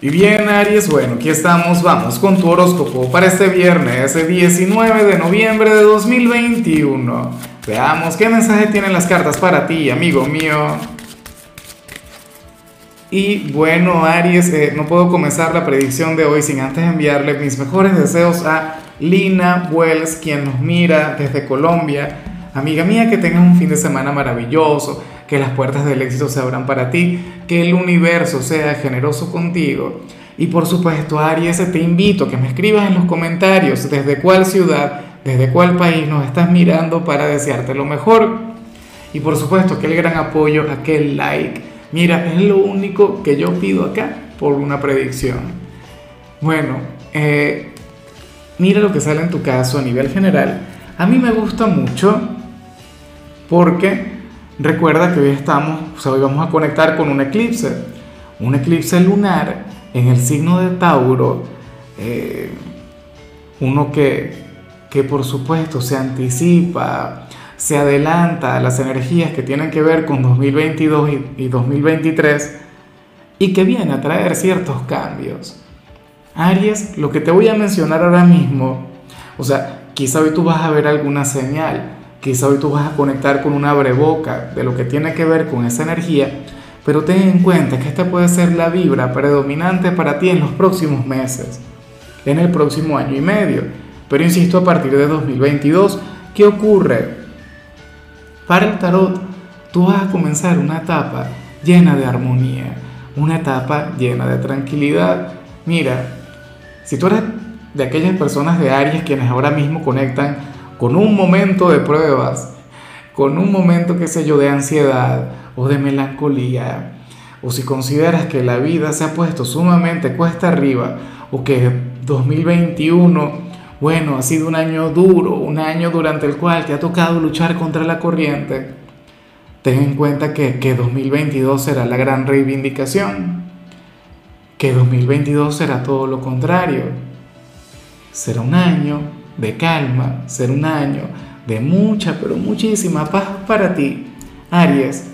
Y bien, Aries, bueno, aquí estamos, vamos con tu horóscopo para este viernes, ese 19 de noviembre de 2021. Veamos qué mensaje tienen las cartas para ti, amigo mío. Y bueno, Aries, eh, no puedo comenzar la predicción de hoy sin antes enviarle mis mejores deseos a Lina Wells, quien nos mira desde Colombia. Amiga mía, que tengas un fin de semana maravilloso que las puertas del éxito se abran para ti, que el universo sea generoso contigo. Y por supuesto, Aries, te invito a que me escribas en los comentarios desde cuál ciudad, desde cuál país nos estás mirando para desearte lo mejor. Y por supuesto, aquel gran apoyo, aquel like. Mira, es lo único que yo pido acá por una predicción. Bueno, eh, mira lo que sale en tu caso a nivel general. A mí me gusta mucho porque Recuerda que hoy estamos, o hoy vamos a conectar con un eclipse, un eclipse lunar en el signo de Tauro, eh, uno que, que por supuesto se anticipa, se adelanta a las energías que tienen que ver con 2022 y, y 2023 y que viene a traer ciertos cambios. Aries, lo que te voy a mencionar ahora mismo, o sea, quizá hoy tú vas a ver alguna señal, Quizá hoy tú vas a conectar con una breboca de lo que tiene que ver con esa energía, pero ten en cuenta que esta puede ser la vibra predominante para ti en los próximos meses, en el próximo año y medio. Pero insisto, a partir de 2022, ¿qué ocurre? Para el tarot, tú vas a comenzar una etapa llena de armonía, una etapa llena de tranquilidad. Mira, si tú eres de aquellas personas de Aries quienes ahora mismo conectan con un momento de pruebas, con un momento, qué sé yo, de ansiedad o de melancolía, o si consideras que la vida se ha puesto sumamente cuesta arriba, o que 2021, bueno, ha sido un año duro, un año durante el cual te ha tocado luchar contra la corriente, ten en cuenta que, que 2022 será la gran reivindicación, que 2022 será todo lo contrario, será un año de calma, ser un año de mucha, pero muchísima paz para ti, Aries.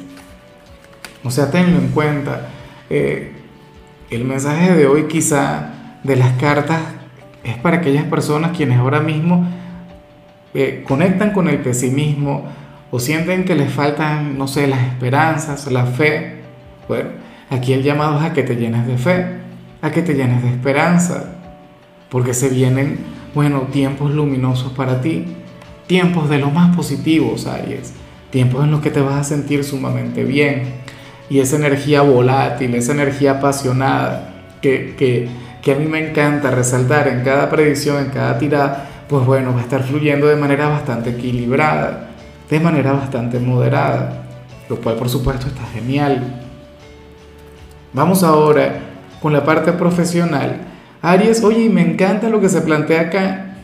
O sea, tenlo en cuenta. Eh, el mensaje de hoy quizá de las cartas es para aquellas personas quienes ahora mismo eh, conectan con el pesimismo o sienten que les faltan, no sé, las esperanzas, la fe. Bueno, aquí el llamado es a que te llenes de fe, a que te llenes de esperanza, porque se vienen bueno, tiempos luminosos para ti, tiempos de lo más positivos, Aries, tiempos en los que te vas a sentir sumamente bien. Y esa energía volátil, esa energía apasionada que, que, que a mí me encanta resaltar en cada predicción, en cada tirada, pues bueno, va a estar fluyendo de manera bastante equilibrada, de manera bastante moderada, lo cual por supuesto está genial. Vamos ahora con la parte profesional Aries, oye, me encanta lo que se plantea acá,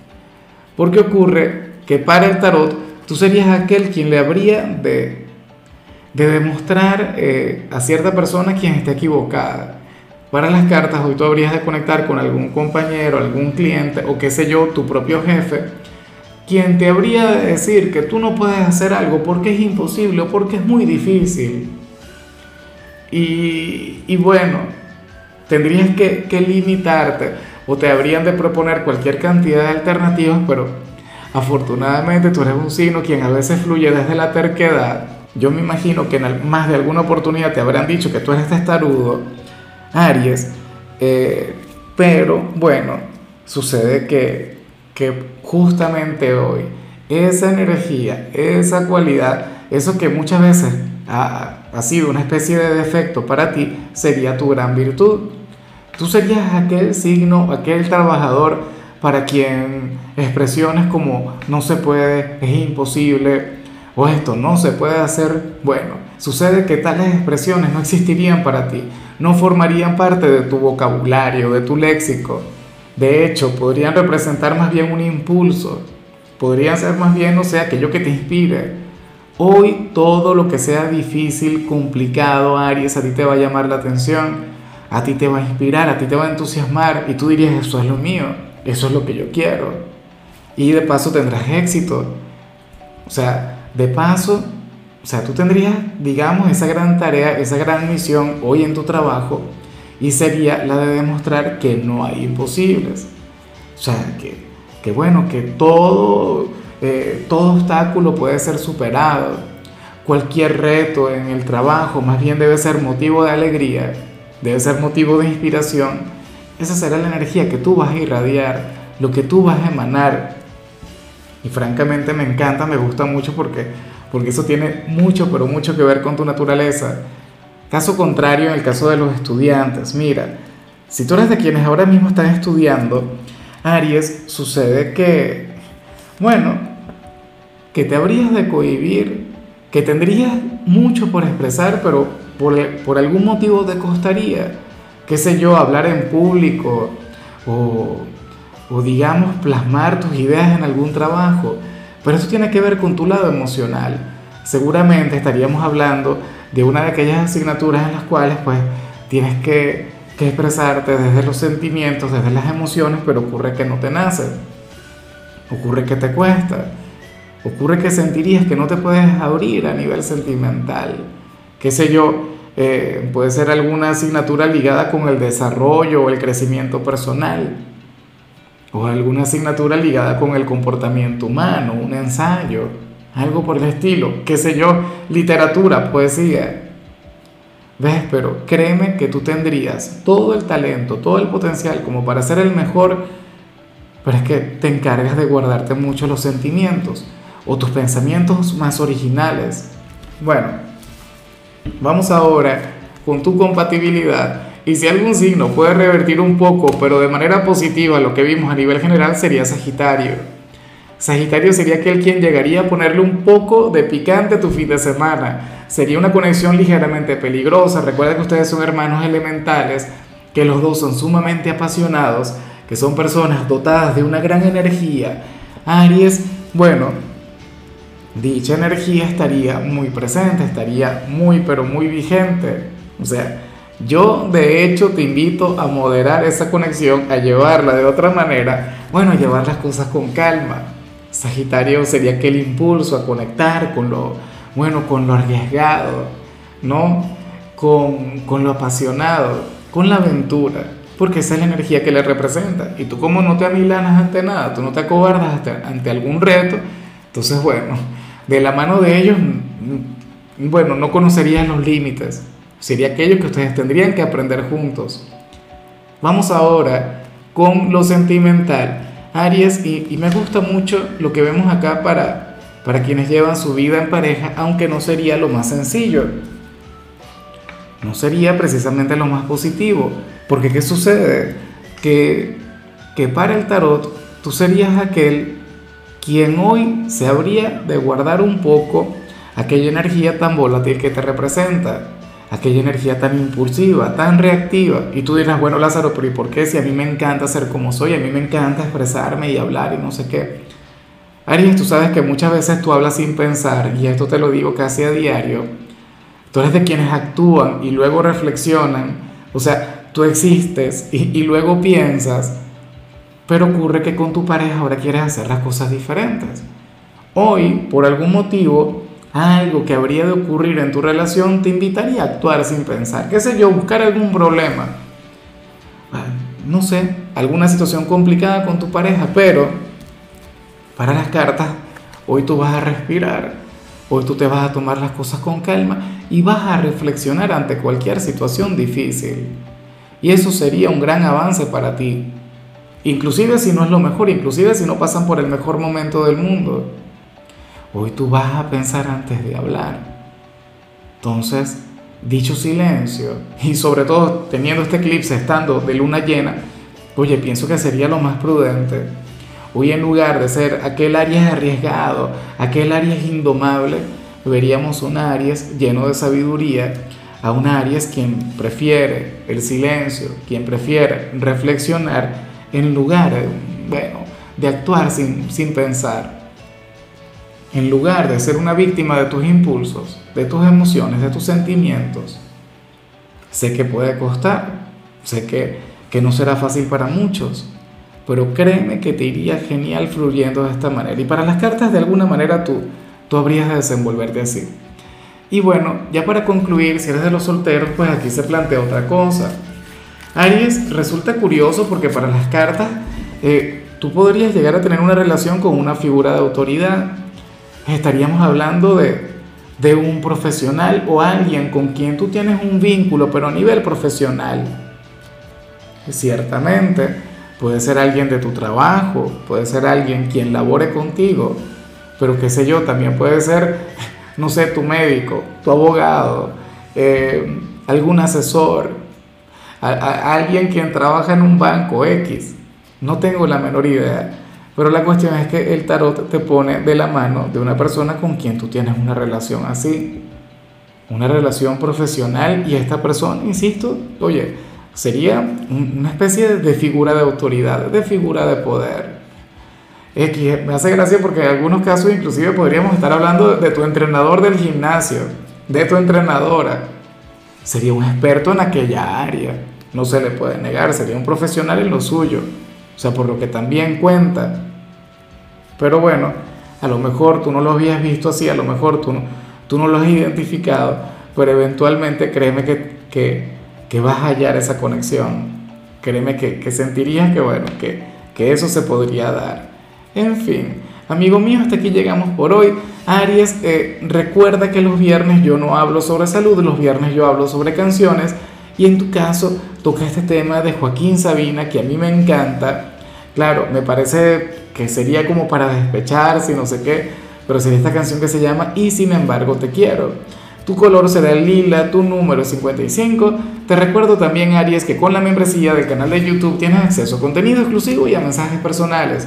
porque ocurre que para el tarot tú serías aquel quien le habría de, de demostrar eh, a cierta persona quien está equivocada. Para las cartas, hoy tú habrías de conectar con algún compañero, algún cliente o qué sé yo, tu propio jefe, quien te habría de decir que tú no puedes hacer algo porque es imposible o porque es muy difícil. Y, y bueno, tendrías que, limitarte o te habrían de proponer cualquier cantidad de alternativas, pero afortunadamente tú eres un signo quien a veces fluye desde la terquedad. Yo me imagino que en más de alguna oportunidad te habrán dicho que tú eres testarudo, Aries, eh, pero bueno, sucede que, que justamente hoy esa energía, esa cualidad, eso que muchas veces ha, ha sido una especie de defecto para ti, sería tu gran virtud. Tú serías aquel signo, aquel trabajador para quien expresiones como no se puede, es imposible o esto no se puede hacer, bueno, sucede que tales expresiones no existirían para ti, no formarían parte de tu vocabulario, de tu léxico. De hecho, podrían representar más bien un impulso, podrían ser más bien, no sé, aquello que te inspire. Hoy todo lo que sea difícil, complicado, Aries, a ti te va a llamar la atención a ti te va a inspirar, a ti te va a entusiasmar y tú dirías, eso es lo mío, eso es lo que yo quiero. Y de paso tendrás éxito. O sea, de paso, o sea, tú tendrías, digamos, esa gran tarea, esa gran misión hoy en tu trabajo y sería la de demostrar que no hay imposibles. O sea, que, que bueno, que todo, eh, todo obstáculo puede ser superado. Cualquier reto en el trabajo más bien debe ser motivo de alegría, debe ser motivo de inspiración. Esa será la energía que tú vas a irradiar, lo que tú vas a emanar. Y francamente me encanta, me gusta mucho porque, porque eso tiene mucho, pero mucho que ver con tu naturaleza Caso contrario, en el caso de los estudiantes, mira, si tú eres de quienes ahora mismo están estudiando, Aries, sucede que, bueno, que te habrías de cohibir, que tendrías mucho por expresar, pero por, algún motivo te costaría, qué sé yo, hablar en público o, digamos plasmar tus ideas en algún trabajo, pero eso tiene que ver con tu lado emocional. Seguramente estaríamos hablando de una de aquellas asignaturas en las cuales pues tienes que, que expresarte desde los sentimientos, desde las emociones, pero ocurre que no te nace, ocurre que te cuesta, ocurre que sentirías que no te puedes abrir a nivel sentimental, qué sé yo, eh, puede ser alguna asignatura ligada con el desarrollo o el crecimiento personal, o alguna asignatura ligada con el comportamiento humano, un ensayo algo por el estilo, qué sé yo, literatura, poesía. ¿Ves? Pero créeme que tú tendrías todo el talento, todo el potencial como para ser el mejor, pero es que te encargas de guardarte mucho los sentimientos o tus pensamientos más originales. Bueno, vamos ahora con tu compatibilidad. Y si algún signo puede revertir un poco, pero de manera positiva, lo que vimos a nivel general sería Sagitario. Sagitario sería aquel quien llegaría a ponerle un poco de picante a tu fin de semana. Sería una conexión ligeramente peligrosa. Recuerda que ustedes son hermanos elementales, que los dos son sumamente apasionados, que son personas dotadas de una gran energía. Aries, bueno, dicha energía estaría muy presente, estaría muy, pero muy vigente. O sea, yo de hecho te invito a moderar esa conexión, a llevarla de otra manera, bueno, llevar las cosas con calma Sagitario sería aquel impulso a conectar con lo, bueno, con lo arriesgado, ¿no? Con, con lo apasionado, con la aventura, porque esa es la energía que le representa. Y tú como no te amilanas ante nada, tú no te acobardas ante algún reto, entonces, bueno, de la mano de ellos, bueno, no conocerían los límites. Sería aquello que ustedes tendrían que aprender juntos. Vamos ahora con lo sentimental. Aries, y, me gusta mucho lo que vemos acá para, para quienes llevan su vida en pareja, aunque no sería lo más sencillo. No sería precisamente lo más positivo, porque ¿qué sucede? Que, que para el tarot tú serías aquel quien hoy se habría de guardar un poco aquella energía tan volátil que te representa aquella energía tan impulsiva, tan reactiva. Y tú dirás, bueno Lázaro, pero ¿y por qué si a mí me encanta ser como soy, a mí me encanta expresarme y hablar y no sé qué? Aries, tú sabes que muchas veces tú hablas sin pensar, y esto te lo digo casi a diario. Tú eres de quienes actúan y luego reflexionan. O sea, tú existes y, y luego piensas, pero ocurre que con tu pareja ahora quieres hacer las cosas diferentes. Hoy, por algún motivo, algo que habría de ocurrir en tu relación, te invitaría a actuar sin pensar. ¿Qué sé yo? Buscar algún problema. No sé, alguna situación complicada con tu pareja, pero para las cartas, hoy tú vas a respirar, hoy tú te vas a tomar las cosas con calma y vas a reflexionar ante cualquier situación difícil. Y eso sería un gran avance para ti. Inclusive si no es lo mejor, inclusive si no pasan por el mejor momento del mundo. Hoy tú vas a pensar antes de hablar. Entonces, dicho silencio, y sobre todo teniendo este eclipse estando de luna llena, oye, pienso que sería lo más prudente. Hoy en lugar de ser aquel Aries arriesgado, aquel Aries indomable, veríamos un Aries lleno de sabiduría, a un Aries quien prefiere el silencio, quien prefiere reflexionar en lugar, bueno, de actuar sin, sin pensar en lugar de ser una víctima de tus impulsos, de tus emociones, de tus sentimientos, sé que puede costar, sé que, que no será fácil para muchos, pero créeme que te iría genial fluyendo de esta manera. Y para las cartas, de alguna manera, tú, tú habrías de desenvolverte así. Y bueno, ya para concluir, si eres de los solteros, pues aquí se plantea otra cosa. Aries, resulta curioso porque para las cartas eh, tú podrías llegar a tener una relación con una figura de autoridad. Estaríamos hablando de, de un profesional o alguien con quien tú tienes un vínculo, pero a nivel profesional. Ciertamente, puede ser alguien de tu trabajo, puede ser alguien quien labore contigo, pero qué sé yo, también puede ser, no sé, tu médico, tu abogado, eh, algún asesor, alguien quien trabaja en un banco X. No tengo la menor idea. Pero la cuestión es que el tarot te pone de la mano de una persona con quien tú tienes una relación así. Una relación profesional y esta persona, insisto, oye, sería una especie de figura de autoridad, de figura de poder. X, me hace gracia porque en algunos casos inclusive podríamos estar hablando de tu entrenador del gimnasio, de tu entrenadora. Sería un experto en aquella área, no se le puede negar, sería un profesional en lo suyo o sea, por lo que también cuenta. Pero bueno, a lo mejor tú no lo habías visto así, a lo mejor tú no, tú no lo has identificado, pero eventualmente créeme que, que, que vas a hallar esa conexión. Créeme que, que sentirías que, bueno, que, que eso se podría dar. En fin, amigo mío, hasta aquí llegamos por hoy. Aries, eh, recuerda que los viernes yo no hablo sobre salud, los viernes yo hablo sobre canciones. Y en tu caso, toca este tema de Joaquín Sabina, que a mí me encanta. Claro, me parece que sería como para despecharse y no sé qué, pero sería esta canción que se llama Y sin embargo te quiero. Tu color será el lila, tu número 55. Te recuerdo también, Aries, que con la membresía del canal de YouTube tienes acceso a contenido exclusivo y a mensajes personales.